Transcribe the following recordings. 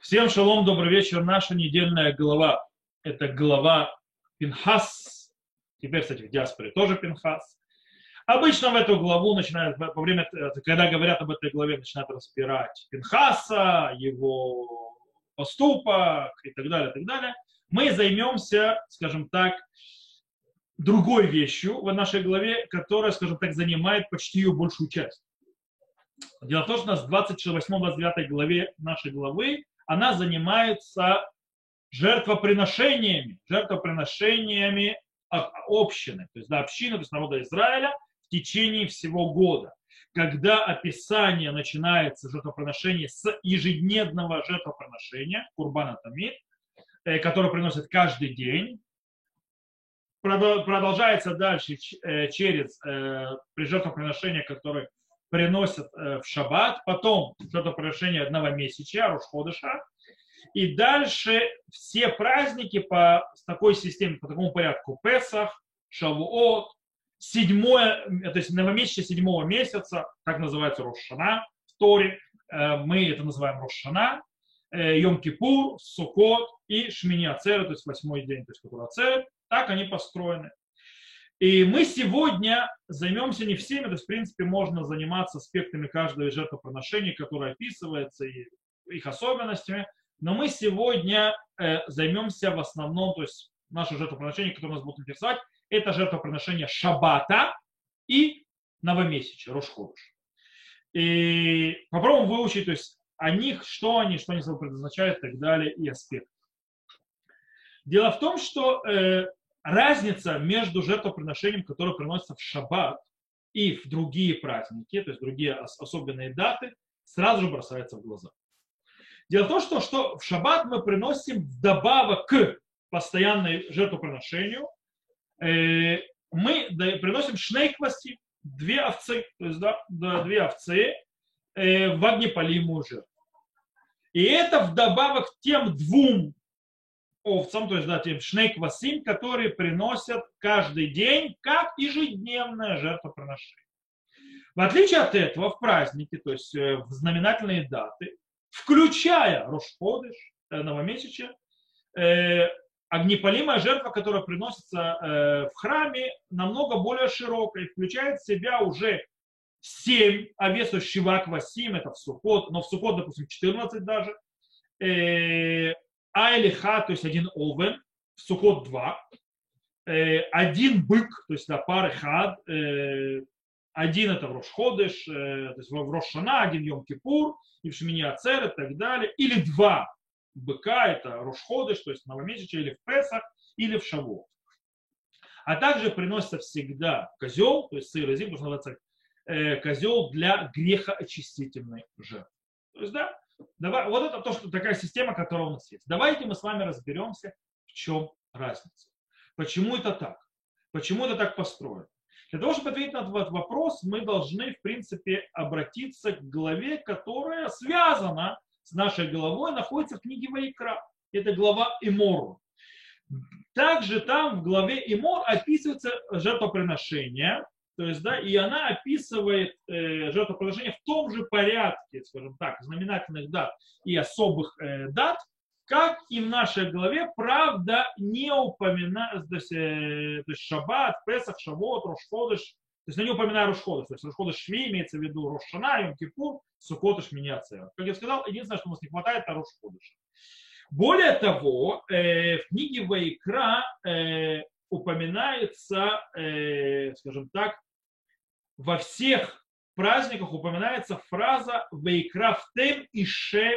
Всем шалом, добрый вечер. Наша недельная глава – это глава Пинхас. Теперь, кстати, в диаспоре тоже Пинхас. Обычно в эту главу начинают, во время, когда говорят об этой главе, начинают разбирать Пинхаса, его поступок и так далее, и так далее. Мы займемся, скажем так, другой вещью в нашей главе, которая, скажем так, занимает почти ее большую часть. Дело в том, что у нас в 28-29 главе нашей главы она занимается жертвоприношениями, жертвоприношениями общины, то есть да, общины, то есть народа Израиля в течение всего года. Когда описание начинается жертвоприношение с ежедневного жертвоприношения, Курбана Тамид, э, который приносит каждый день, продолжается дальше э, через э, жертвоприношение, которое приносят э, в шаббат, потом жертвоприношение одного месяца, Рушходыша, и дальше все праздники по такой системе, по такому порядку. Песах, Шавуот, седьмое, то есть новомесячие седьмого месяца, как называется Рошана в Торе, э, мы это называем Рошана, э, Йом-Кипур, Сукот и Шмини Ацер, то есть восьмой день, то есть который Ацер, так они построены. И мы сегодня займемся не всеми, то есть, в принципе, можно заниматься аспектами каждого из жертвоприношений, которые описываются, и их особенностями, но мы сегодня э, займемся в основном, то есть наше жертвоприношение, которое нас будет интересовать, это жертвоприношение Шаббата и новомесяча, Рошходыш. И попробуем выучить, то есть о них, что они, что они собой предназначают и так далее, и аспект. Дело в том, что э, разница между жертвоприношением, которое приносится в шаббат, и в другие праздники, то есть другие особенные даты, сразу же бросается в глаза. Дело в том, что, что в шаббат мы приносим вдобавок к постоянной жертвоприношению, э, мы приносим шнейквасти, две овцы, то есть да, две овцы э, в огнепалимую жертву. И это вдобавок тем двум овцам, то есть да, тем шнейквасим, которые приносят каждый день как ежедневное жертвоприношение. В отличие от этого, в праздники, то есть э, в знаменательные даты, включая Рошходыш, э, новомесячие, э, огнепалимая жертва, которая приносится в храме, намного более широкая включает в себя уже 7 овец, то есть Шивак Васим, это в Сукот, но в Сукот, допустим, 14 даже, Айлиха, то есть один овен, в Сукот два, э, один бык, то есть да, пары хад, э, один это в Рошходыш, э, то есть в Рошана, один Йом Кипур, и в Шмини Ацер и так далее, или два быка, это Рошходыш, то есть новомесячие, или в Песах, или в Шаву. А также приносится всегда козел, то есть сыр и зим, называется козел для грехоочистительной жертвы. То есть, да, Давай, вот это то, что такая система, которая у нас есть. Давайте мы с вами разберемся, в чем разница. Почему это так? Почему это так построено? Для того, чтобы ответить на этот вопрос, мы должны, в принципе, обратиться к главе, которая связана с нашей головой, находится в книге Вайкра. Это глава Имору. Также там в главе Имор описывается жертвоприношение, то есть, да, и она описывает э, жертвоприношение в том же порядке, скажем так, знаменательных дат и особых э, дат, как и в нашей главе, правда, не упоминает, то есть, э, то есть Шаббат, Песах, Шавот, Рошходыш, то есть, не упоминаю Рошходыш, то есть Рошходыш Шви имеется в виду Рошана, Йом Кипур, Сукотыш, Миньяцева. Как я сказал, единственное, что у нас не хватает, это Рошходыша. Более того, э, в книге Вайкра э, упоминается, э, скажем так, во всех праздниках упоминается фраза «Вейкрафтем ише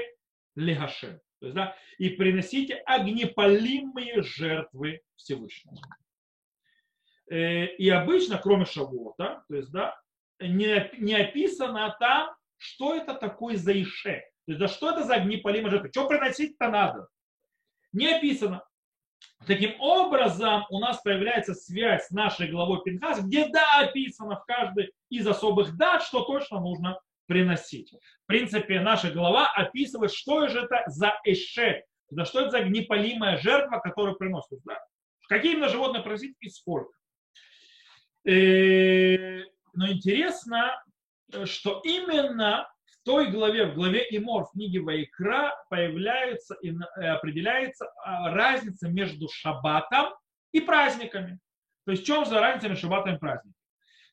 легашем». То есть, да, и приносите огнепалимые жертвы Всевышнему. Э, и обычно, кроме Шавуота, то есть, да, не, не описано там, что это такое за ише. То есть, да, что это за огнепалимая жертва? Что приносить-то надо? Не описано. Таким образом, у нас появляется связь с нашей главой Пинхас, где да, описано в каждой из особых дат, что точно нужно приносить. В принципе, наша глава описывает, что же это за эше, за что это за непалимая жертва, которую приносят. Да? Какие именно животные приносить и сколько. Э, но интересно, что именно той главе, в главе Имор в книге Вайкра появляется и определяется а, разница между шаббатом и праздниками. То есть в чем за разница между шаббатом и праздником?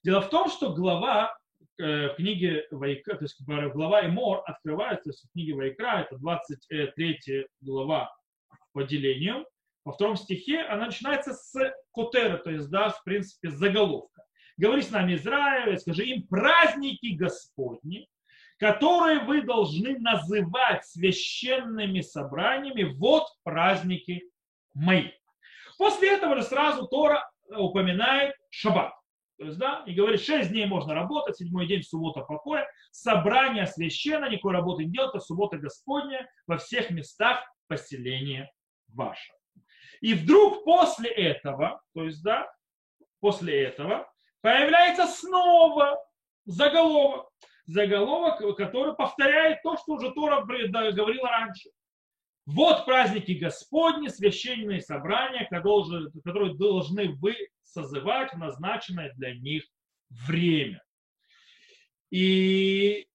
Дело в том, что глава э, в книге Вайкра, то есть глава Имор открывается, в книге Вайкра, это 23 глава по делению, во втором стихе она начинается с котера, то есть, да, в принципе, заголовка. Говори с нами Израиль, скажи им праздники Господни, которые вы должны называть священными собраниями, вот праздники мои. После этого же сразу Тора упоминает шаббат. То есть, да, и говорит, шесть дней можно работать, седьмой день суббота покоя, собрание священно, никакой работы не делать, это суббота Господня во всех местах поселения вашего. И вдруг после этого, то есть, да, после этого появляется снова заголовок. Заголовок, который повторяет то, что уже Тора говорила раньше. Вот праздники Господни, священные собрания, которые должны вы созывать в назначенное для них время. И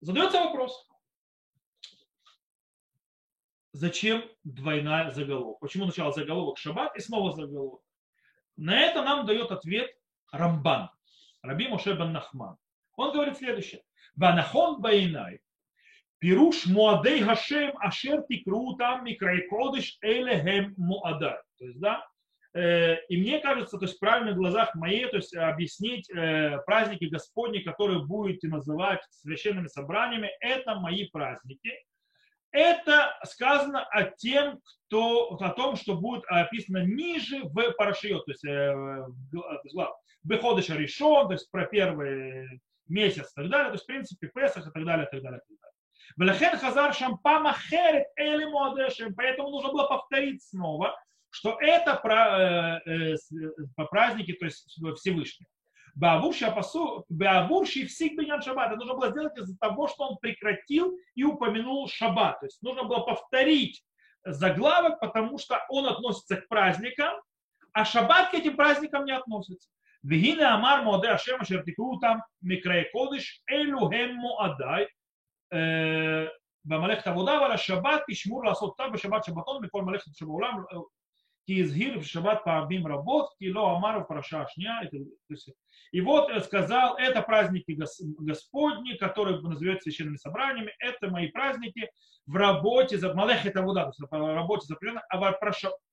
задается вопрос, зачем двойная заголовок? Почему сначала заголовок шаббат и снова заголовок? На это нам дает ответ Рамбан, Раби Моше бен Нахман. Он говорит следующее. Ванахон байнай. Пируш муадей хашем ашер тикру там микрайкодыш элехем муадай. То есть, да, э, и мне кажется, то есть в правильных глазах моей, то есть объяснить э, праздники Господни, которые будете называть священными собраниями, это мои праздники. Это сказано о тем, кто, о том, что будет описано ниже в Парашиот, то есть э, в Беходыша решен, то есть про первый месяц и так далее, то есть в принципе Песах и так далее, и так далее, и так далее. Велахен Хазар Шампам Ахерет Эли Муадешем, поэтому нужно было повторить снова, что это про, э, э, праздники, то есть Всевышнего. Беавурши всех бенян шаббат. Это нужно было сделать из-за того, что он прекратил и упомянул шаббат. То есть нужно было повторить заглавок, потому что он относится к праздникам, а шаббат к этим праздникам не относится. והנה אמר מועדי השם אשר תקראו אותם מקראי קודש, אלו הם מועדיי במלאכת עבודה, אבל השבת תשמור לעשות אותם בשבת שבתון בכל מלאכת שבעולם, כי הזהיר בשבת פעמים רבות, כי לא אמר בפרשה השנייה. И вот сказал, это праздники Господни, которые называют священными собраниями, это мои праздники в работе, за Малех это вода, то есть в работе запрета, а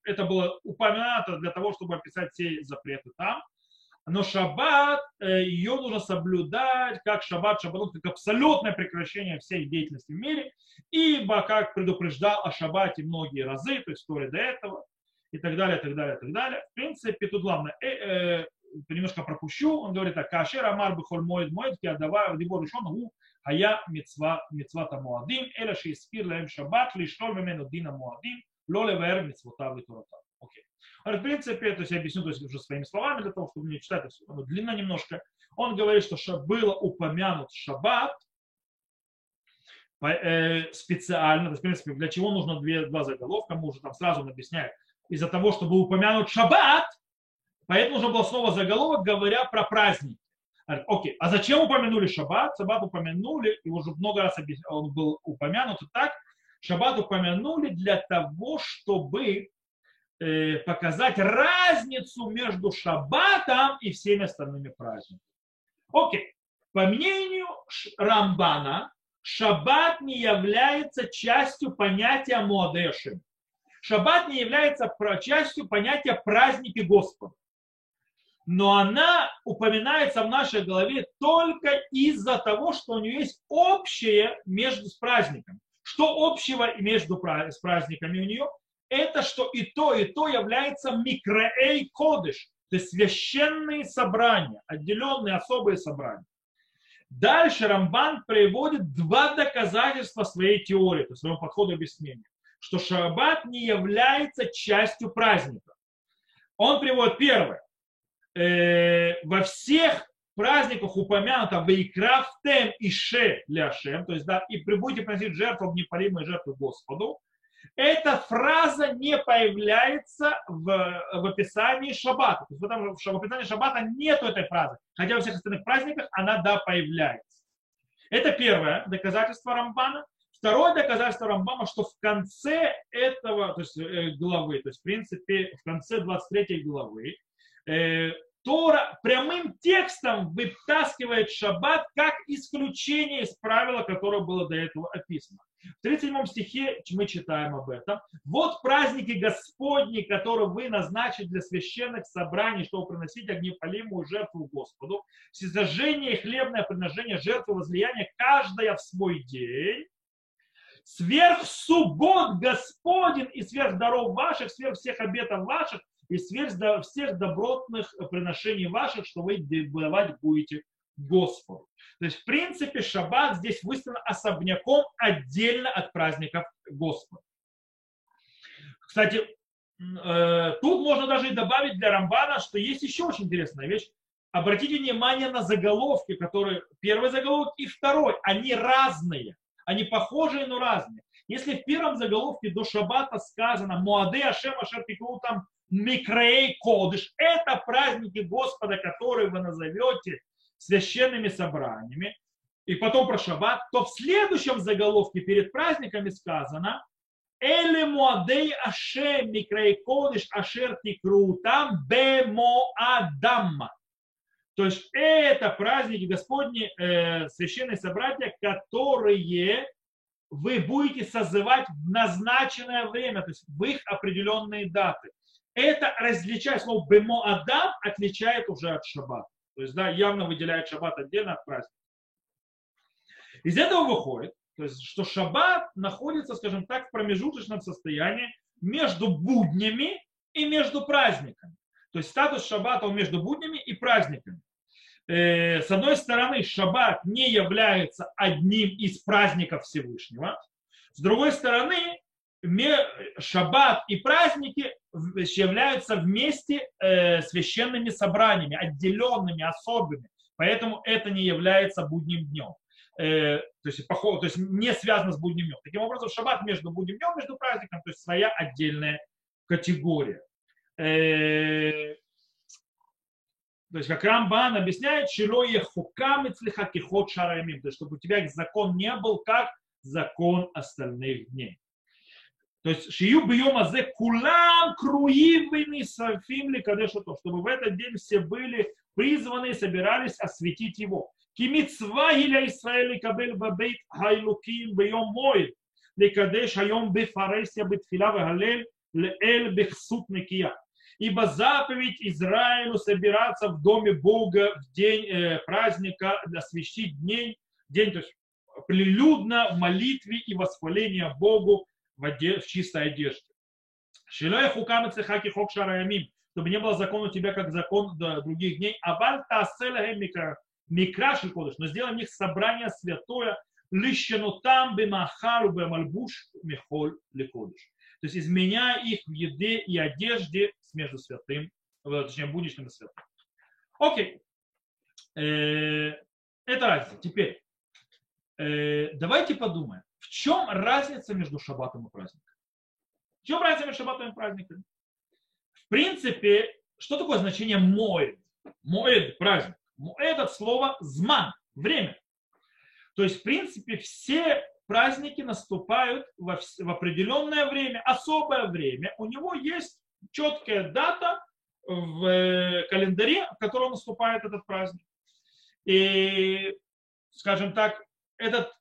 это было упомянуто для того, чтобы описать все запреты там Но шаббат, э, ее нужно соблюдать как шаббат, шаббат, как абсолютное прекращение всей деятельности в мире, ибо, как предупреждал о шаббате многие разы, то есть история до этого, и так далее, и так далее, и так далее. В принципе, тут главное, э, э, немножко пропущу, он говорит так, «Кашер амар бихоль моед моет, я давай дебор решен, гу, а я мецва, мецва там муадим, эля шиискир лаем шаббат, лишь лиштоль мемену дина муадим, лоле вэр мецвота витурата». А в принципе, то есть я объясню то есть, уже своими словами, для того, чтобы не читать, это оно длинно немножко. Он говорит, что ша, было упомянут шаббат э, специально, то есть, в принципе, для чего нужно две, два заголовка, мы уже там сразу он объясняет, из-за того, чтобы упомянуть шаббат, поэтому нужно было снова заголовок, говоря про праздник. Окей, а зачем упомянули шаббат? Шаббат упомянули, и уже много раз объяс, он был упомянут и так, шаббат упомянули для того, чтобы показать разницу между шаббатом и всеми остальными праздниками. Окей. По мнению Рамбана, шаббат не является частью понятия Муадешим. Шаббат не является частью понятия праздники Господа. Но она упоминается в нашей голове только из-за того, что у нее есть общее между с праздником. Что общего между с праздниками у нее? Это что и то, и то является микроэй кодыш, то есть священные собрания, отделенные особые собрания. Дальше Рамбан приводит два доказательства своей теории, то есть своего подхода объяснения, что шаббат не является частью праздника. Он приводит первое. Э, во всех праздниках упомянуто Вейкраф Тем и Ше Ляшем, то есть да, и будете приносить жертву, непалимые жертвы Господу эта фраза не появляется в, в описании шаббата. То есть в, этом, в описании шаббата нет этой фразы. Хотя во всех остальных праздниках она, да, появляется. Это первое доказательство Рамбана. Второе доказательство Рамбама, что в конце этого то есть, э, главы, то есть в принципе в конце 23 главы, э, Тора прямым текстом вытаскивает шаббат как исключение из правила, которое было до этого описано. В 37 стихе мы читаем об этом. Вот праздники Господни, которые вы назначили для священных собраний, чтобы приносить огнепалимую жертву Господу, всесожжение и хлебное приношение жертвы возлияния, каждая в свой день, сверх суббот Господень и сверх даров ваших, сверх всех обетов ваших, и сверх всех добротных приношений ваших, что вы давать будете Господу. То есть, в принципе, шаббат здесь выставлен особняком отдельно от праздников Господа. Кстати, э, тут можно даже и добавить для Рамбана, что есть еще очень интересная вещь. Обратите внимание на заголовки, которые первый заголовок и второй, они разные. Они похожие, но разные. Если в первом заголовке до шаббата сказано «Муаде Ашем Ашер там Микрей Кодыш. Это праздники Господа, которые вы назовете священными собраниями. И потом про шаббат, то в следующем заголовке перед праздниками сказано Эле Муадей Ашем Микрей Кодыш Ашер Тикру там Бемо Адамма. То есть это праздники Господни, э, священные собратья, которые вы будете созывать в назначенное время, то есть в их определенные даты это различает, слово бемо адам отличает уже от шаббата. То есть, да, явно выделяет шаббат отдельно от праздника. Из этого выходит, то есть, что шаббат находится, скажем так, в промежуточном состоянии между буднями и между праздниками. То есть статус шаббата он между буднями и праздниками. Э, с одной стороны, шаббат не является одним из праздников Всевышнего. С другой стороны, шаббат и праздники являются вместе э, священными собраниями, отделенными, особыми. Поэтому это не является будним днем. Э, то, есть, поход, то есть не связано с будним днем. Таким образом, шаббат между будним днем, между праздником, то есть своя отдельная категория. Э, то есть, как Рамбан объясняет, шило ехукам кихот шарамим, то есть, чтобы у тебя закон не был как закон остальных дней. То есть шию бьем азе кулам круивыми сафимли кадешутов, чтобы в этот день все были призваны и собирались осветить его. Кимицва иля Исраэль кабель бабейт хайлуким бьем моид. Лекадеш айом бефаресия битфила вагалель леэль бехсут некия. Ибо заповедь Израилю собираться в доме Бога в день э, праздника, освящить день, день, то есть прилюдно в молитве и восхвалении Богу в, оде... в чистой одежде. Шилой хукам цехаки хок шараямим, чтобы не было закон у тебя, как закон других дней. А вальта микра микраши кодыш, но сделаем них собрание святое, лищену там бемахару бемальбуш михоль лекодыш. То есть изменяя их в еде и одежде между святым, точнее, будничным и святым. Окей. Э, это разница. Теперь, э, давайте подумаем. В чем разница между шаббатом и праздником? В чем разница между шаббатом и праздником? В принципе, что такое значение моед? Моед – праздник. Моед от слова зман – время. То есть, в принципе, все праздники наступают в, в определенное время, особое время. У него есть четкая дата в э, календаре, в котором наступает этот праздник. И, скажем так, этот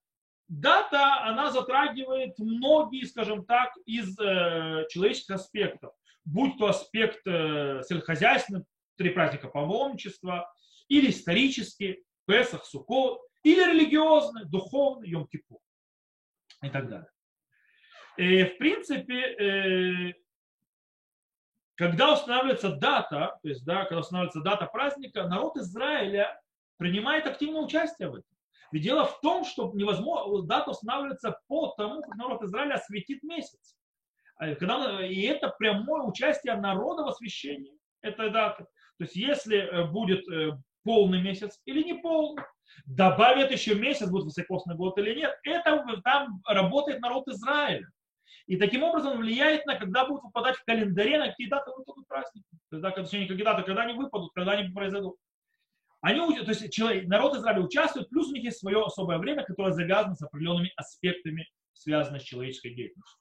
дата, она затрагивает многие, скажем так, из э, человеческих аспектов. Будь то аспект э, сельскохозяйственный, три праздника паломничества, или исторический, Песах, Суккот, или религиозный, духовный, Йом-Кипур и так далее. И, в принципе, э, когда устанавливается дата, то есть, да, когда устанавливается дата праздника, народ Израиля принимает активное участие в этом. Ведь дело в том, что невозможно, дата устанавливается по тому, как народ Израиля осветит месяц. А когда, и это прямое участие народа в освящении этой даты. То есть если э, будет э, полный месяц или не полный, добавят еще месяц, будет высокосный год или нет, это там работает народ Израиля. И таким образом влияет на, когда будут выпадать в календаре, на какие даты выпадут праздники. Когда, точнее, какие даты, когда они выпадут, когда они произойдут. Они, то есть человек, народ Израиля участвует, плюс у них есть свое особое время, которое завязано с определенными аспектами, связанными с человеческой деятельностью.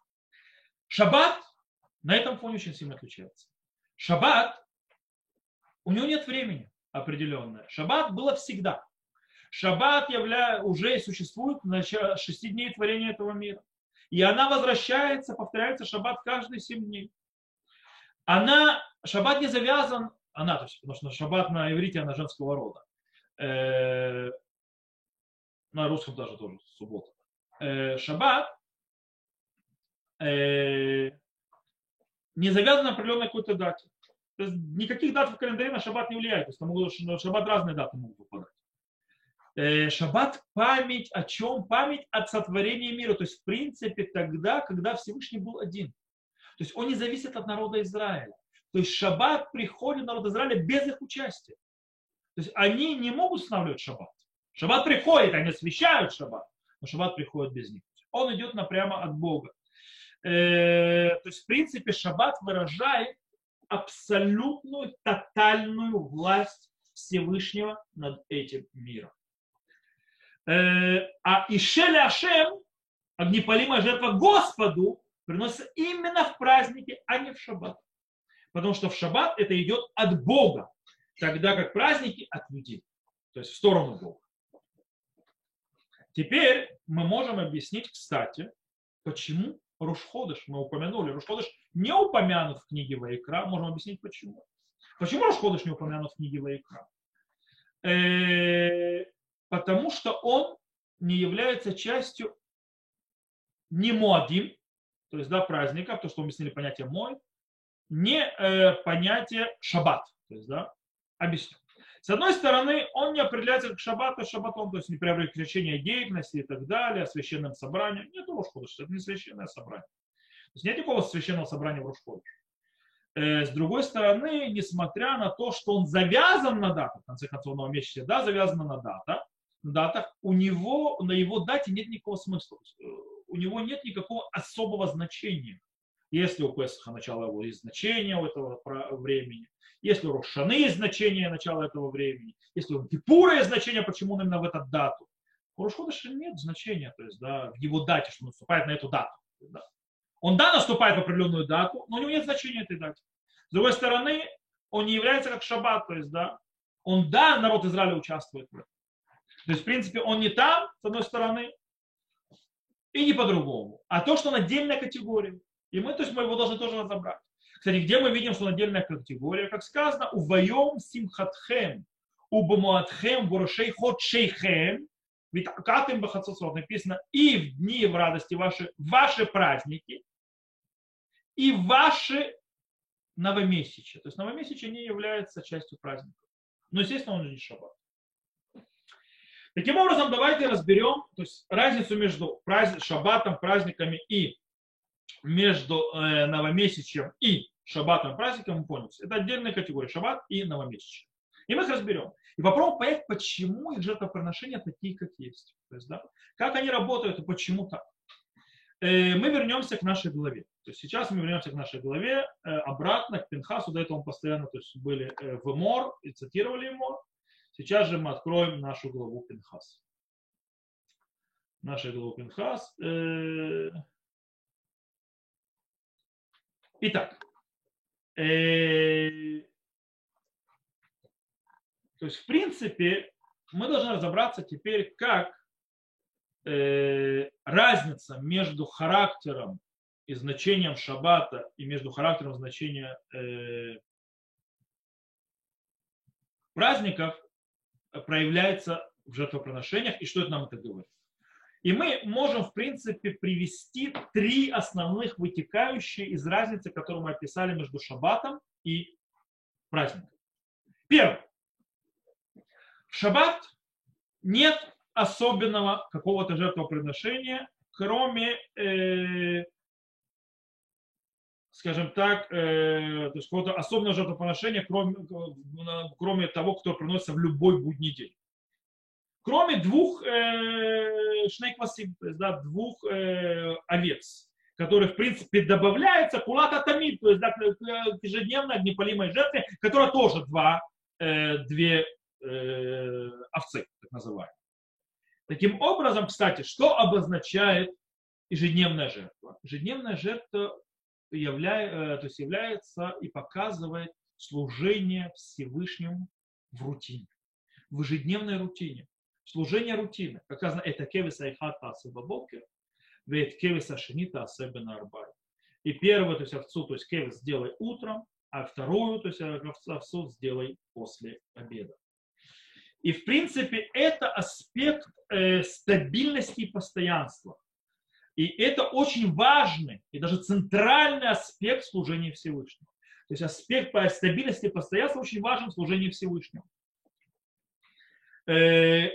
Шаббат на этом фоне очень сильно отличается. Шаббат, у него нет времени определенное. Шаббат было всегда. Шаббат явля... уже существует на шести дней творения этого мира. И она возвращается, повторяется шаббат каждые семь дней. Она, шаббат не завязан, она, то есть, потому что шаббат на иврите, она женского рода. Э, на русском даже тоже суббота. Э, шаббат э, не завязан на определенной какой-то дате. То есть никаких дат в календаре на шаббат не влияет. То есть там на шаббат разные даты могут выпадать. Э, шаббат память о чем? Память от сотворения мира. То есть, в принципе, тогда, когда Всевышний был один. То есть он не зависит от народа Израиля. То есть шаббат приходит народ Израиля без их участия. То есть они не могут устанавливать шаббат. Шаббат приходит, они освещают шаббат, но шаббат приходит без них. Он идет напрямо от Бога. Э, то есть, в принципе, шаббат выражает абсолютную, тотальную власть Всевышнего над этим миром. Э, а Ишель Ашем, огнепалимая жертва Господу, приносится именно в праздники, а не в шаббат. Потому что в шаббат это идет от Бога, тогда как праздники от людей, то есть в сторону Бога. Теперь мы можем объяснить, кстати, почему Рушходыш, мы упомянули, Рушходыш не упомянут в книге Ваикра, можем объяснить почему. Почему Рушходыш не упомянут в книге Ваикра? Э, потому что он не является частью не модим, то есть да, праздника, то, что мы объяснили понятие мой, не э, понятие шаббат. То есть, да, объясню. С одной стороны, он не определяется как шаббат, а шаббатом, то есть не прекращение деятельности и так далее, священным собранием. Нет Рошходыш, это не священное собрание. То есть нет никакого священного собрания в Рошходыш. Э, с другой стороны, несмотря на то, что он завязан на дату, в конце концов, на месяце, да, завязан на дата, на датах, у него, на его дате нет никакого смысла. Э, у него нет никакого особого значения. Если у Песаха начало его есть значение у этого времени, если у Рошаны есть значение начала этого времени, если у Кипура есть значение, почему он именно в эту дату. У Рошходыша нет значения, то есть да, в его дате, что он наступает на эту дату. Да. Он да наступает в определенную дату, но у него нет значения этой даты. С другой стороны, он не является как шаббат, то есть да, он да, народ Израиля участвует в этом. То есть, в принципе, он не там, с одной стороны, и не по-другому. А то, что он отдельная категория. И мы, то есть, мы его должны тоже разобрать. Кстати, где мы видим, что отдельная категория, как сказано, у воем симхатхем, у бамуатхем воршей ход шейхем, ведь катым бахацосот написано, и в дни в радости ваши, ваши праздники, и ваши новомесячия. То есть новомесячие не является частью праздника. Но, естественно, он же не шаббат. Таким образом, давайте разберем то есть, разницу между праздник, шаббатом, праздниками и между э, новомесячем и шаббатом праздником, мы поняли. Это отдельная категория, шаббат и новомесячие. И мы их разберем. И попробуем понять, почему их жертвоприношения такие, как есть. То есть, да, как они работают и почему так. Э, мы вернемся к нашей главе. То есть сейчас мы вернемся к нашей главе э, обратно к Пинхасу. До этого мы постоянно то есть, были э, в Мор и цитировали Мор. Сейчас же мы откроем нашу главу Пинхас. Наша глава Пинхас. Э, итак, э, то есть, в принципе, мы должны разобраться теперь, как э, разница между характером и значением шаббата и между характером и значением праздников проявляется в жертвоприношениях и что это нам это говорит. И мы можем, в принципе, привести три основных вытекающие из разницы, которую мы описали между шаббатом и праздником. Первое. В шаббат нет особенного какого-то жертвоприношения, кроме э, скажем так, э, то есть какого-то особенного жертвоприношения, кроме, кроме того, кто приносится в любой будний день. Кроме двух э, шнейквасим, то есть да, двух э, овец, которые, в принципе, добавляются кулата тамид, то есть да, к ежедневной огнепалимой жертве, которая тоже два, э, две э, овцы, так называемой. Таким образом, кстати, что обозначает ежедневная жертва? Ежедневная жертва являя, э, то есть является и показывает служение Всевышнему в рутине, в ежедневной рутине. Служение рутины. Как сказано, это кевиса и хата асыбабокер, ведь кевиса шинита асыбена арбай. И первую, то есть овцу, то есть кевис сделай утром, а вторую, то есть овцу сделай после обеда. И в принципе это аспект э, стабильности и постоянства. И это очень важный и даже центральный аспект служения Всевышнего. То есть аспект по стабильности и постоянства очень важен в служении Всевышнего. Э,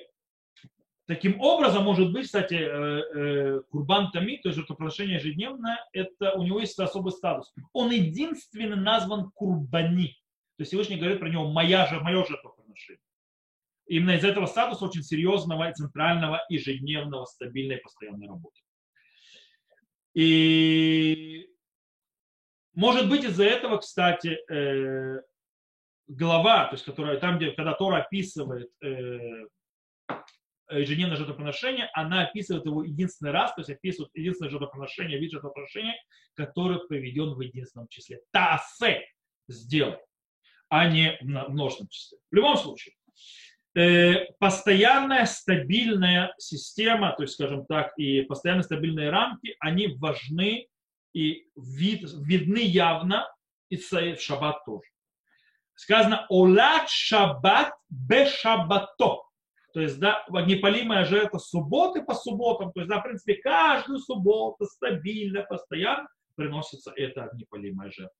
таким образом, может быть, кстати, э, э, Курбан Тами, то есть жертвоприношение ежедневное, это у него есть особый статус. Он единственно назван Курбани. То есть Всевышний говорит про него «моя же, мое жертвоприношение». Именно из этого статуса очень серьезного, центрального, ежедневного, стабильной, постоянной работы. И может быть из-за этого, кстати, э, глава, то есть которая там, где когда Тора описывает ежедневное жертвоприношение, она описывает его единственный раз, то есть описывает единственное жертвоприношение, вид жертвоприношения, который приведен в единственном числе. Тасе сделай, а не в множественном числе. В любом случае, Э, постоянная стабильная система, то есть, скажем так, и постоянно стабильные рамки, они важны и вид, видны явно и в шаббат тоже. Сказано «Олат шаббат бе шаббато». То есть, да, огнепалимая жертва субботы по субботам. То есть, да, в принципе, каждую субботу стабильно, постоянно приносится эта огнепалимая жертва.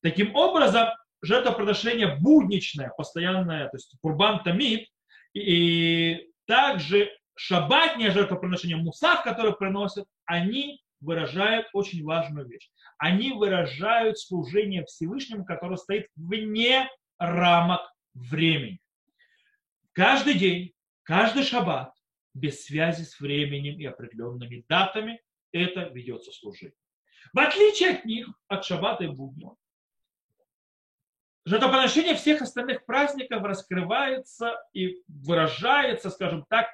Таким образом, жертвоприношение будничное, постоянное, то есть курбан тамид, и также шабатнее жертвоприношение мусав, которые приносят, они выражают очень важную вещь. Они выражают служение Всевышнему, которое стоит вне рамок времени. Каждый день, каждый шаббат, без связи с временем и определенными датами, это ведется служение. В отличие от них, от шаббата и будня, жертвоприношение всех остальных праздников раскрывается и выражается, скажем так,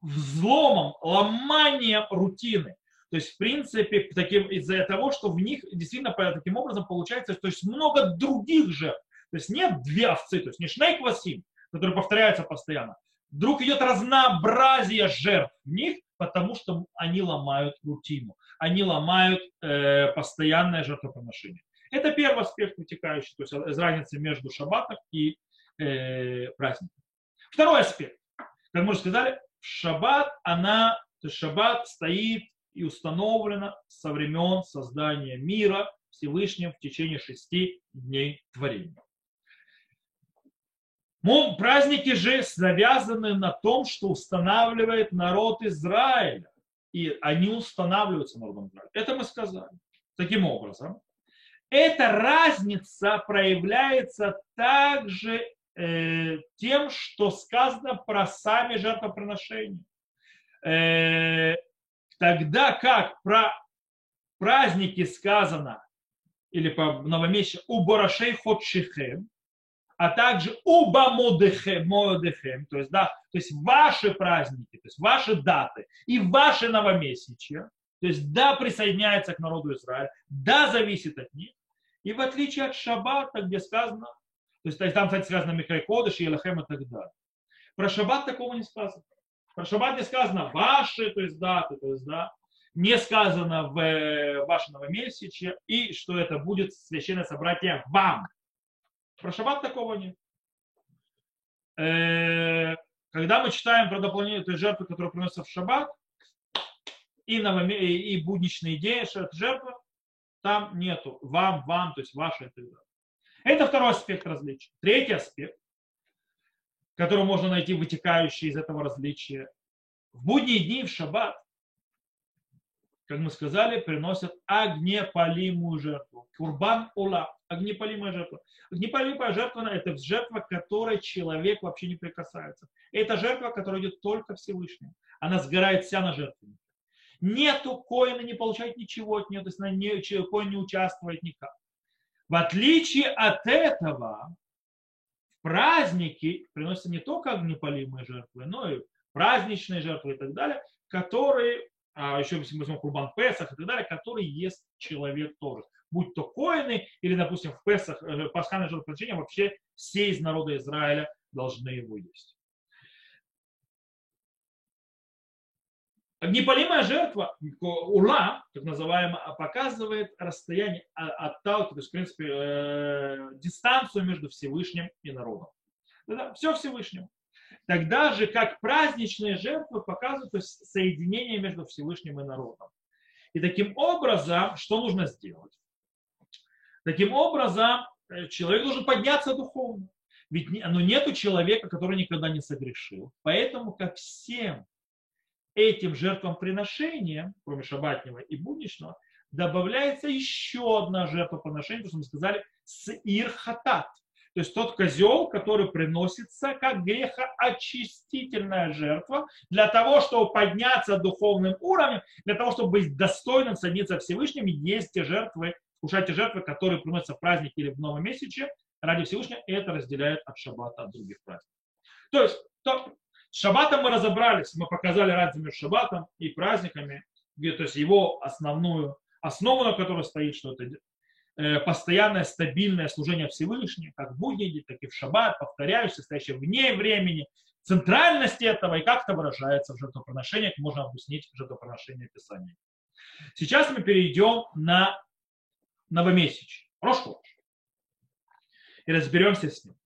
взломом, ломанием рутины. То есть, в принципе, таким, из-за того, что в них действительно таким образом получается, то есть много других жертв. То есть нет две овцы, то есть не шнейк васим, который повторяется постоянно. Вдруг идет разнообразие жертв в них, потому что они ломают рутину, они ломают э, постоянное жертвоприношение. Это первый аспект вытекающий, то есть из разницы между шаббатом и э, праздником. Второй аспект. Как мы уже сказали, шаббат, она, то есть шаббат стоит и установлена со времен создания мира Всевышним в течение шести дней творения. Праздники же завязаны на том, что устанавливает народ Израиля. И они устанавливаются народом Израиля. Это мы сказали. Таким образом, эта разница проявляется также э, тем, что сказано про сами жертвоприношения. Э, тогда как про праздники сказано, или по новомещи, у Барашей Ходшихем, а также у Бамодехем, то есть, да, то есть ваши праздники, то есть ваши даты и ваши новомесячья, то есть да, присоединяется к народу Израиля, да, зависит от них, и в отличие от Шаббата, где сказано, то есть там, кстати, сказано Михай Кодыш, Елахем и так далее. Про Шаббат такого не сказано. Про Шаббат не сказано ваши, то есть даты, то есть да, не сказано в э, ваше новомесячье, и что это будет священное собратье вам. Про Шаббат такого нет. Э, когда мы читаем про дополнительные жертвы, которые приносятся в Шаббат, и, новоме... и будничные идеи, жертва, там нету вам, вам, то есть ваше и. Это второй аспект различия. Третий аспект, который можно найти вытекающий из этого различия. В будние дни, в шаббат, как мы сказали, приносят огнепалимую жертву. Курбан ула, огнепалимая жертва. Огнепалимая жертва – это жертва, к которой человек вообще не прикасается. Это жертва, которая идет только Всевышнему. Она сгорает вся на жертвеннике. Нету коина, не получает ничего от нее, то есть на нее коин не участвует никак. В отличие от этого, в праздники приносятся не только огнепалимые жертвы, но и праздничные жертвы и так далее, которые, еще если мы возьмем Курбан Песах и так далее, которые ест человек тоже. Будь то коины или, допустим, в Песах, э, пасхальное жертвоприношение, вообще все из народа Израиля должны его есть. Непалимая жертва, ула, так называемая, показывает расстояние, а, отталкивает, то есть, в принципе, э, дистанцию между Всевышним и народом. Да, все Всевышним. Тогда же, как праздничные жертвы показывают соединение между Всевышним и народом. И таким образом, что нужно сделать? Таким образом, э, человек должен подняться духовно. Ведь ну, нету человека, который никогда не согрешил. Поэтому ко всем этим жертвоприношением, кроме шабатнего и будничного, добавляется еще одна жертвоприношение, то, что мы сказали, с ирхатат. То есть тот козел, который приносится как грехоочистительная жертва для того, чтобы подняться духовным уровнем, для того, чтобы быть достойным садиться Всевышним, есть те жертвы, кушать те жертвы, которые приносятся в праздник или в новом месяце ради Всевышнего, и это разделяет от шаббата от других праздников. То есть то, с шаббатом мы разобрались, мы показали разницу между шаббатом и праздниками, то есть его основную основу, на которой стоит, что это постоянное стабильное служение Всевышнему, как в будни, так и в шаббат, повторяюсь, состоящее вне времени, центральность этого и как это выражается в жертвоприношениях, можно объяснить жертвоприношение Писания. Сейчас мы перейдем на новомесячие, Рошходыш, и разберемся с ним.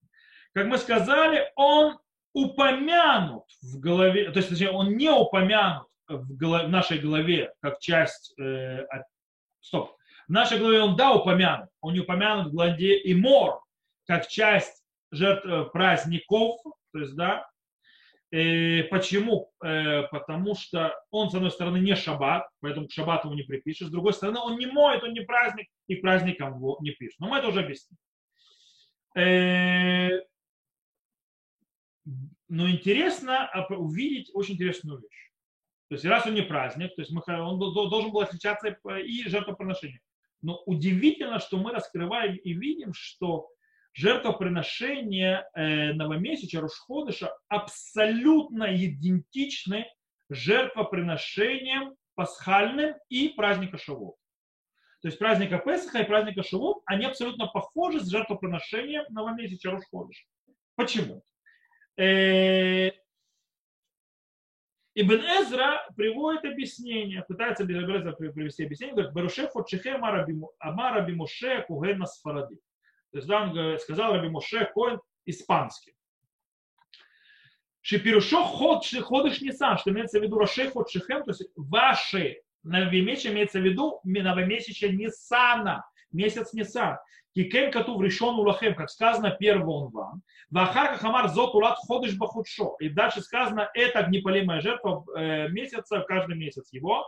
Как мы сказали, он упомянут в голове, то есть точнее, он не упомянут в, голове, в нашей голове как часть, э, стоп, в нашей голове он да упомянут, он не упомянут в главе Имор как часть жертв э, праздников, то есть да, э, почему? Э, потому что он, с одной стороны, не шаббат, поэтому к шаббату его не припишешь, с другой стороны, он не моет, он не праздник, и к праздникам его не пишет. Но мы это уже объясним. Но интересно увидеть очень интересную вещь. То есть раз он не праздник, то есть он должен был отличаться и жертвоприношение. Но удивительно, что мы раскрываем и видим, что жертвоприношение э, новомесяча Рушходыша абсолютно идентичны жертвоприношениям пасхальным и праздника Шавот. То есть праздника Песаха и праздника Шавот, они абсолютно похожи с жертвоприношением новомесяча Рушходыша. Почему? Э, Ибн Эзра приводит объяснение, пытается Ибн привести объяснение, говорит, Баруше Фотшихе Амара Бимоше Кугена Сфаради. То есть он сказал Раби Моше Коэн испанский. Шипирушо ход ходыш Нисан, что имеется в виду Роше ход шихем, то есть ваши новомесячие имеется в виду новомесячие Нисана, месяц Нисан. Кикен кату решен улахем, как сказано, первый он вам. Вахарка хамар зот улат ходыш бахудшо. И дальше сказано, это огнепалимая жертва э, месяца, каждый месяц его.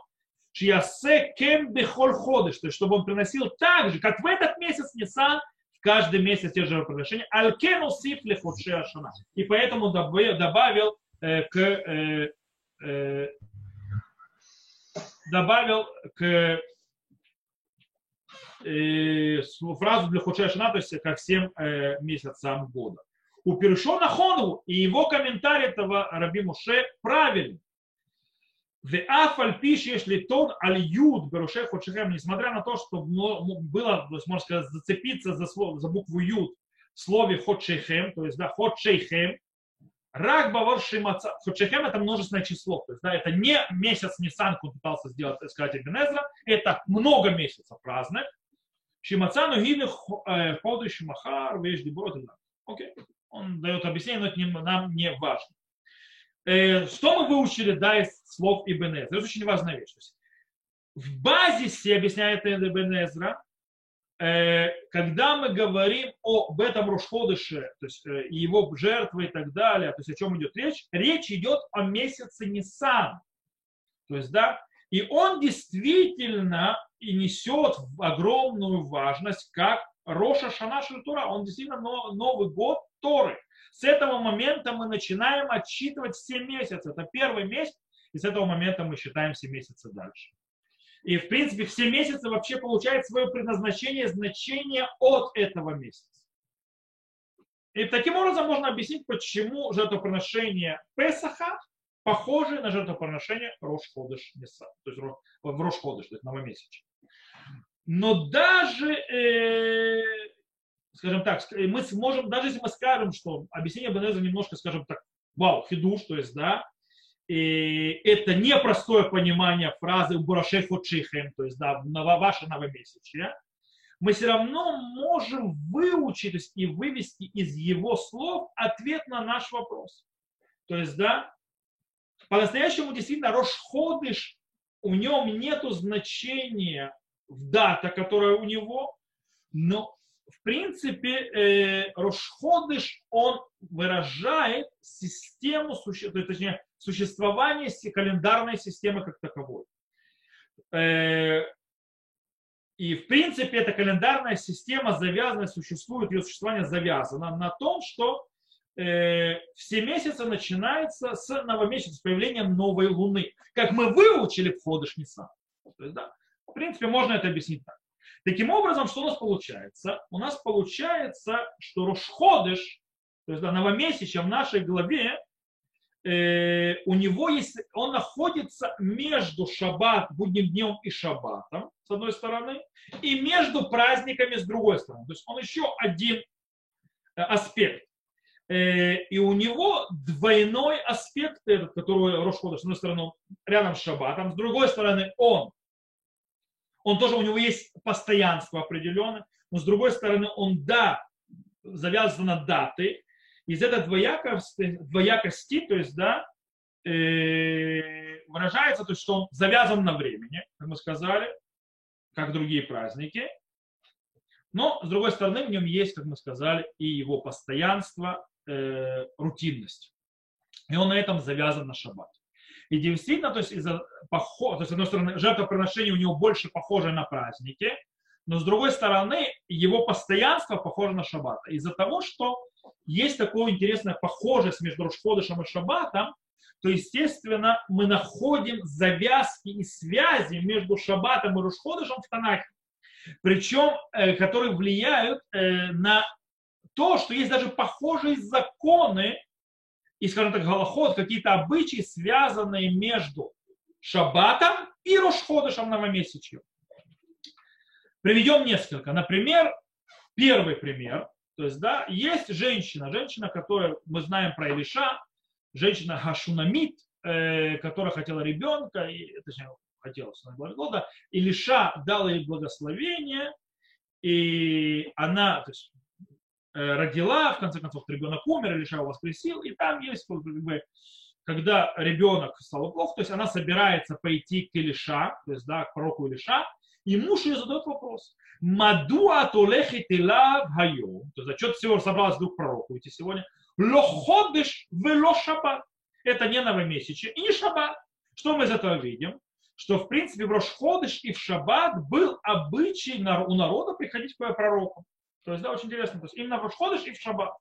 Шиясе кем бехоль ходыш, то есть чтобы он приносил так же, как в этот месяц Нисан, каждый месяц те же приношения. Алькену сиф лехудши ашана. И поэтому добавил э, к э, э, добавил к э, фразу для худшая то есть ко всем э, месяцам года. У Першона Хону и его комментарий этого Раби Муше правильный. В афаль пишешь, если тон аль юд беруше ходшихем, несмотря на то, что было, можно сказать, зацепиться за, слово, за букву юд в слове ходшихем, то есть да, ходшейхем, рак бавар шимаца, ходшихем это множественное число, то есть да, это не месяц Нисан, он пытался сделать, сказать Эбенезра, это много месяцев разных, Шимаца ногины э, ходыш махар вещь деброд. Окей. Он дает объяснение, но это нам не важно. Э, что мы выучили да, из слов Ибн? Это очень важная вещь. В базисе, объясняет Ибн Эзра, э, когда мы говорим об этом Рушходыше, то есть его жертвы и так далее, то есть о чем идет речь, речь идет о месяце Нисан. То есть, да, и он действительно и несет огромную важность, как Роша Шана Тура. Он действительно Новый год Торы. С этого момента мы начинаем отсчитывать все месяцы. Это первый месяц, и с этого момента мы считаем все месяцы дальше. И, в принципе, все месяцы вообще получают свое предназначение, значение от этого месяца. И таким образом можно объяснить, почему жертвоприношение Песаха похоже на жертвоприношение Рош-Ходыш Неса, то есть в Рош-Ходыш, то есть новомесячный. Но даже, э, скажем так, мы сможем, даже если мы скажем, что объяснение Бенеза немножко, скажем так, вау, хидуш, то есть, да, и это непростое понимание фразы «Бурашей фучихем», то есть, да, ваше новомесячье, мы все равно можем выучить то есть, и вывести из его слов ответ на наш вопрос. То есть, да, по-настоящему действительно Рошходыш, у нем нет значения в дата, которая у него, но в принципе э, Рошходыш, он выражает систему, суще, точнее, существование календарной системы как таковой. Э, и в принципе эта календарная система завязана, существует, ее существование завязано на том, что все месяцы начинаются с новомесяца, с появлением новой луны. Как мы выучили в Ходыш Нисан. То есть, да, в принципе, можно это объяснить так. Таким образом, что у нас получается? У нас получается, что Рошходыш, то есть да, новомесячие в нашей главе, э, у него есть, он находится между шаббат, будним днем и шаббатом, с одной стороны, и между праздниками с другой стороны. То есть он еще один э, аспект. Э, и у него двойной аспект, который Рошхода, с одной стороны, рядом с шаббатом, с другой стороны, он. Он тоже, у него есть постоянство определенное, но с другой стороны, он, да, завязан на даты, из этой двоякости, двоякости то есть, да, э, выражается, то есть, что он завязан на времени, как мы сказали, как другие праздники. Но, с другой стороны, в нем есть, как мы сказали, и его постоянство, э, рутинность. И он на этом завязан на шаббат. И действительно, то есть, из-за поход, то есть, с одной стороны, жертвоприношение у него больше похоже на праздники, но с другой стороны, его постоянство похоже на шаббат. Из-за того, что есть такое интересное похожесть между Рошходышем и Шаббатом, то, естественно, мы находим завязки и связи между Шаббатом и Рошходышем в Танахе. Причем, э, которые влияют э, на то, что есть даже похожие законы, и, скажем так, голоход, какие-то обычаи, связанные между Шаббатом и Рошходышем новомесячьем. Приведем несколько. Например, первый пример. То есть, да, есть женщина, женщина, которая, мы знаем про Илиша, женщина Хашунамит, э, которая хотела ребенка, и, точнее, хотела года, Илиша дала ей благословение, и она то есть, родила, в конце концов, ребенок умер, Илиша его воскресил, и там есть, как бы, когда ребенок стал плохо, то есть она собирается пойти к Илиша, то есть, да, к пророку Илиша, и муж ее задает вопрос. Мадуа толехит илав хайом. То есть, за счет всего собралась вдруг пророку идти сегодня. Лоходыш вело шаббат. Это не новомесячие и не шаббат. Что мы из этого видим? Что, в принципе, в Рошходыш и в шаббат был обычай у народа приходить к пророку. То есть, да, очень интересно. То есть, именно в Рошходыш и в шаббат.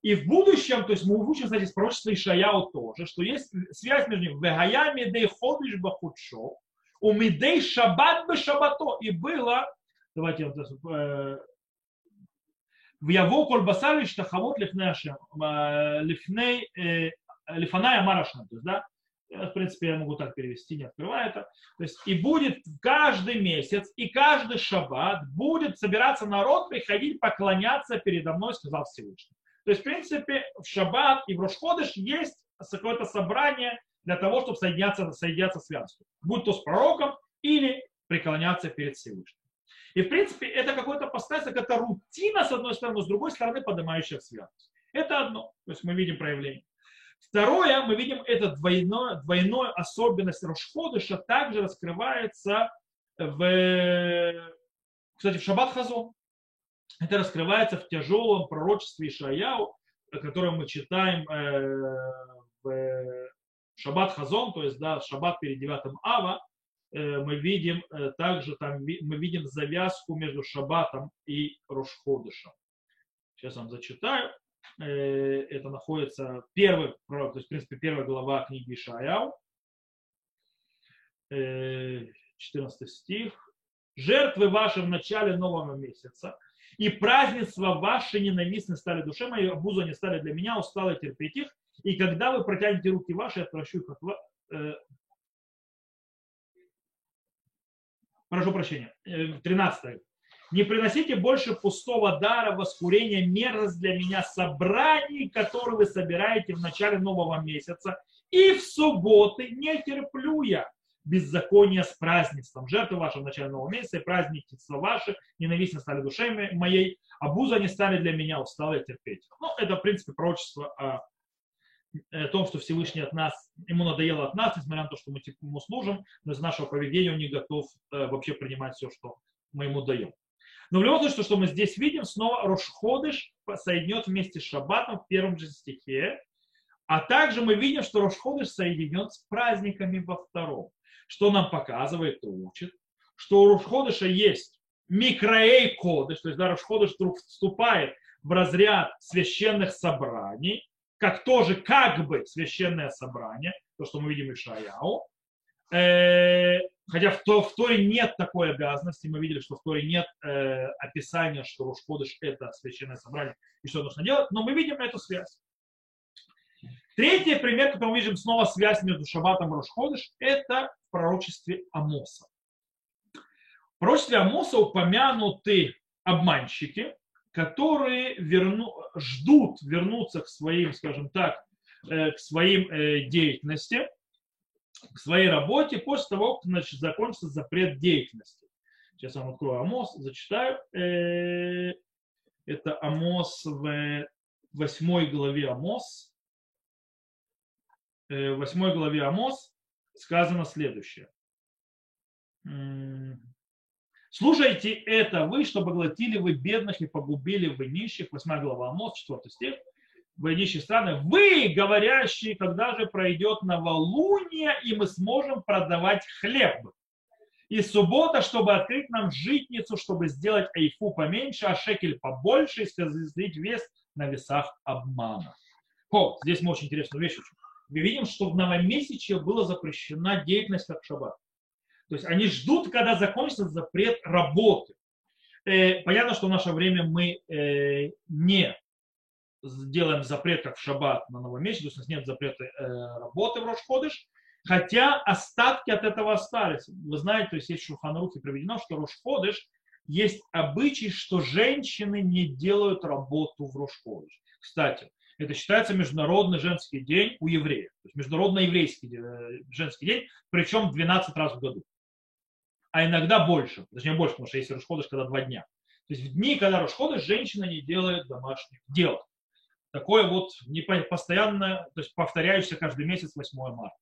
И в будущем, то есть мы учим, кстати, из пророчества Ишаяу тоже, что есть связь между ними. Вегаями дей ходыш бахудшо, у Мидей Шаббат бы Шаббато. И было, давайте э, в Яво Кольбасали Штахавот Лифней э, э, Лифаная Марашна. То есть, да, в принципе, я могу так перевести, не открывая это. То есть, и будет каждый месяц, и каждый шаббат будет собираться народ, приходить поклоняться передо мной, сказал Всевышний. То есть, в принципе, в шаббат и в Рошходыш есть какое-то собрание для того, чтобы соединяться, соединяться связью. Будь то с пророком или преклоняться перед Всевышним. И в принципе это какой-то поставится, это рутина с одной стороны, с другой стороны поднимающая святость. Это одно. То есть мы видим проявление. Второе, мы видим это двойное, двойное особенность Рошходыша также раскрывается в, кстати, в Шаббат Хазон. Это раскрывается в тяжелом пророчестве Ишаяу, которое мы читаем э, в Шаббат Хазон, то есть да, Шаббат перед 9 Ава, э, мы видим э, также там мы видим завязку между Шаббатом и Рошходышем. Сейчас вам зачитаю. Э, это находится первый, то есть, в принципе, первая глава книги Ишаяу, 14 стих. «Жертвы ваши в начале нового месяца И празднества ваши ненавистны стали душе моей, обузу они стали для меня, устало терпеть их. И когда вы протянете руки ваши, я их от вас. Э, прошу прощения, 13. Э, не приносите больше пустого дара, воскурения, мерзость для меня собраний, которые вы собираете в начале нового месяца, и в субботы не терплю я беззакония с празднеством. Жертвы ваши в начале нового месяца и праздники ваши, ненавистно стали душами моей, а буза не стали для меня, усталые терпеть. Ну, это, в принципе, пророчество о, о том, что Всевышний от нас, ему надоело от нас, несмотря на то, что мы ему служим, но из нашего поведения он не готов э, вообще принимать все, что мы ему даем. Но в любом случае, то, что мы здесь видим, снова Рошходыш соединет вместе с Шаббатом в первом же стихе. А также мы видим, что Рошходыш соединен с праздниками во втором. Что нам показывает и учит, что у Рошходыша есть микроэй кодыш, то есть да, Рошходыш вдруг вступает в разряд священных собраний, как тоже как бы священное собрание, то, что мы видим в Ишаяу, э, хотя в, то, в Торе нет такой обязанности, мы видели, что в Торе нет э, описания, что Рошходыш это священное собрание и что нужно делать, но мы видим эту связь. Третий пример, который мы видим снова связь между Шаббатом и Рошходыш, это в пророчестве Амоса. В пророчестве Амоса упомянуты обманщики, которые верну, ждут вернуться к своим, скажем так, э, к своим э, деятельности, к своей работе после того, как значит, закончится запрет деятельности. Сейчас я вам открою Амос, зачитаю. Э, это Амос в восьмой главе Амос. В восьмой главе Амос сказано следующее. Слушайте это вы, чтобы глотили вы бедных и погубили вы нищих. Восьмая глава Амос, четвертый стих военищие страны, вы, говорящие, когда же пройдет новолуние, и мы сможем продавать хлеб. И суббота, чтобы открыть нам житницу, чтобы сделать айфу поменьше, а шекель побольше, и сказать вес на весах обмана. О, здесь мы очень интересную вещь учим. Мы видим, что в новомесячье была запрещена деятельность как шаббат. То есть они ждут, когда закончится запрет работы. Э, понятно, что в наше время мы э, не сделаем запрет, как в шаббат на новом месяце, то есть у нас нет запрета э, работы в Рошходыш, хотя остатки от этого остались. Вы знаете, то есть есть в Шуханрухе приведено, что Рошходыш есть обычай, что женщины не делают работу в Рошходыш. Кстати, это считается международный женский день у евреев. То есть международный еврейский э, женский день, причем 12 раз в году. А иногда больше, точнее больше, потому что есть Рошходыш, когда два дня. То есть в дни, когда Рошходыш, женщина не делает домашних дел такое вот не постоянно, то есть повторяющееся каждый месяц 8 марта.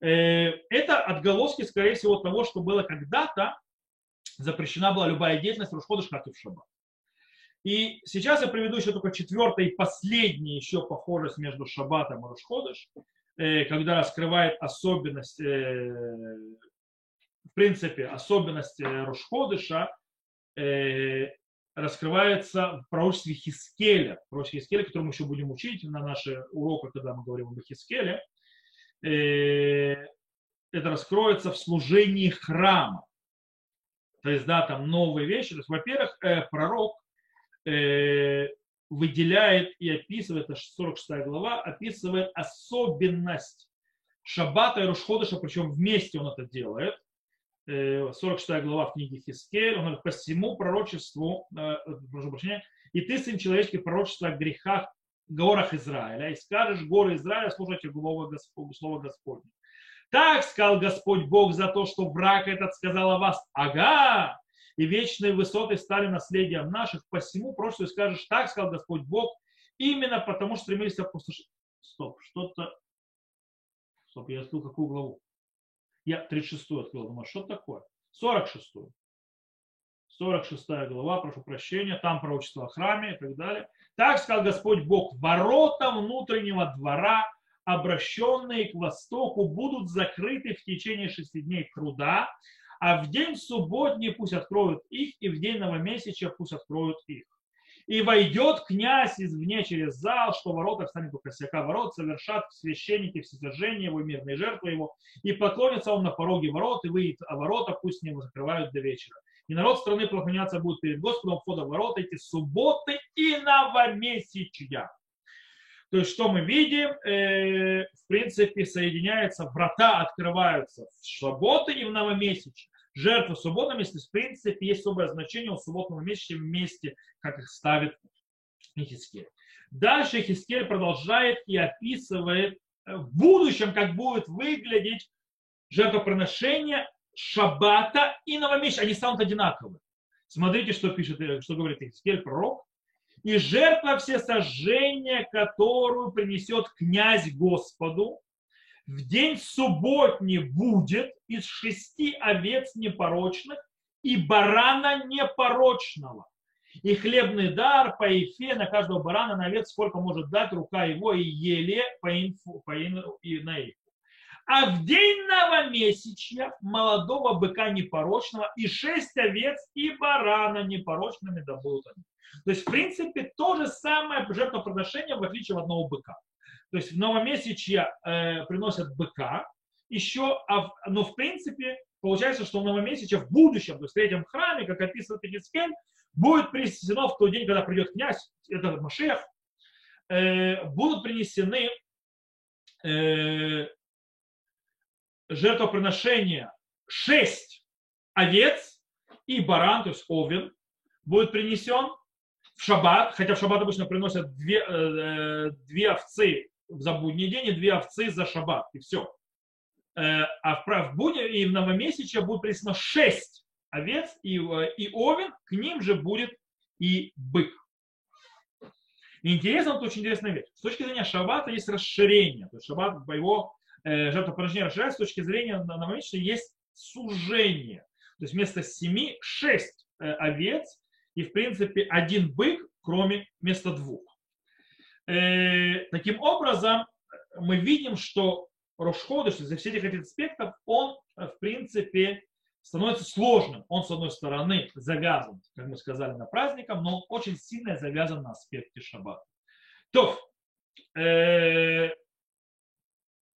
Э, это отголоски, скорее всего, того, что было когда-то запрещена была любая деятельность Рушходыш, как и в Шаббат. И сейчас я приведу еще только четвертый и последний еще похожесть между Шаббатом и Рушходыш, э, когда раскрывает особенность, э, в принципе, особенность Рушходыша, раскрывается в пророчестве Хискеля, пророчестве Хискеля, который мы еще будем учить на наших уроках, когда мы говорим об Хискеле. Э, это раскроется в служении храма. То есть, да, там новые вещи. То есть, во-первых, э, пророк э, выделяет и описывает, это 46 глава, описывает особенность Шаббата и Рушходыша, причем вместе он это делает. 46 э, глава в книге Хискель, он говорит, по всему пророчеству, э, прошу прощения, и ты, сын человеческий, пророчество о грехах, горах Израиля, и скажешь, горы Израиля, слушайте слово, Господне. Так сказал Господь Бог за то, что враг этот сказал о вас, ага, и вечные высоты стали наследием наших, посему пророчеству скажешь, так сказал Господь Бог, именно потому что стремились опустошить. Стоп, что-то, стоп, я открыл какую главу? Я 36 открыл, думаю, что такое? 46 46 глава, прошу прощения, там пророчество о храме и так далее. Так сказал Господь Бог, ворота внутреннего двора, обращенные к востоку, будут закрыты в течение шести дней труда, а в день субботний пусть откроют их, и в день новомесяча пусть откроют их. И войдет князь извне через зал, что ворота встанет у косяка ворот, совершат священники всесожжения его, мирные жертвы его, и поклонится он на пороге ворот, и выйдет, а ворота пусть не закрывают до вечера. И народ страны поклоняться будет перед Господом входа в ворота эти субботы и новомесячья. То есть, что мы видим, э, в принципе, соединяются, врата открываются в субботы и в новомесячье. Жертва в субботном месяце, в принципе, есть особое значение у субботного месяца вместе, как их ставит Хискель. Дальше Хискель продолжает и описывает э, в будущем, как будет выглядеть жертвоприношение шаббата и новомесячия. Они станут одинаковы. Смотрите, что пишет, э, что говорит Хискель, пророк и жертва всесожжения, которую принесет князь Господу, в день субботний будет из шести овец непорочных и барана непорочного. И хлебный дар по ифе на каждого барана на овец, сколько может дать рука его и еле по инфу, по инфу, и на ифу. А в день новомесячья молодого быка непорочного и шесть овец и барана непорочными добудут они. То есть, в принципе, то же самое жертвоприношение, в отличие от одного быка. То есть в новомесячье э, приносят быка, еще, а, но в принципе получается, что в новомесячье в будущем, то есть в третьем храме, как описывает Егискель, будет принесено в тот день, когда придет князь, это Машех, э, будут принесены э, жертвоприношения шесть овец и баран, то есть овен, будет принесен в шаббат, хотя в шаббат обычно приносят две, э, э, две овцы за будний день и две овцы за шаббат, и все. Э, а в, в будни и в новомесячье будет принесено шесть овец и, и овен, к ним же будет и бык. Интересно, вот очень интересная вещь. С точки зрения шаббата есть расширение. То есть шаббат его э, жертвоприношения расширяется, с точки зрения новомесячия есть сужение. То есть вместо семи шесть э, овец и, в принципе, один бык, кроме вместо двух. Э, таким образом, мы видим, что Рошходыш из-за всех этих аспектов, он, в принципе, становится сложным. Он, с одной стороны, завязан, как мы сказали, на праздником, но он очень сильно завязан на аспекте шаббата. То, э,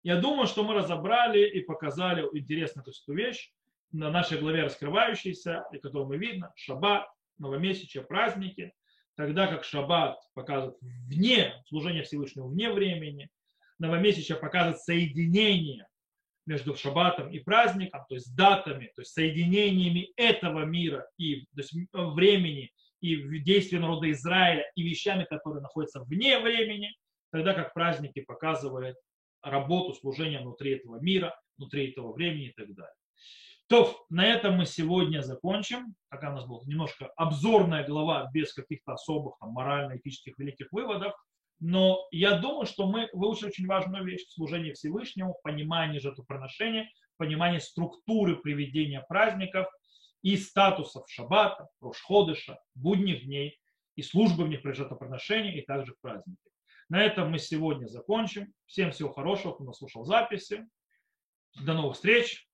я думаю, что мы разобрали и показали интересную эту вещь на нашей главе раскрывающейся, и которую мы видно, шаббат, новомесячие, праздники, тогда как шаббат показывает вне служения Всевышнего, вне времени, новомесячие показывает соединение между шаббатом и праздником, то есть датами, то есть соединениями этого мира и то есть времени и действия народа Израиля и вещами, которые находятся вне времени, тогда как праздники показывают работу, служение внутри этого мира, внутри этого времени и так далее. То, на этом мы сегодня закончим. Такая у нас была немножко обзорная глава без каких-то особых там, морально-этических великих выводов. Но я думаю, что мы выучили очень важную вещь – служение Всевышнему, понимание жертвоприношения, понимание структуры приведения праздников и статусов шаббата, рошходыша, будних дней и службы в них при жертвоприношении и также в праздники. На этом мы сегодня закончим. Всем всего хорошего, кто нас слушал записи. До новых встреч.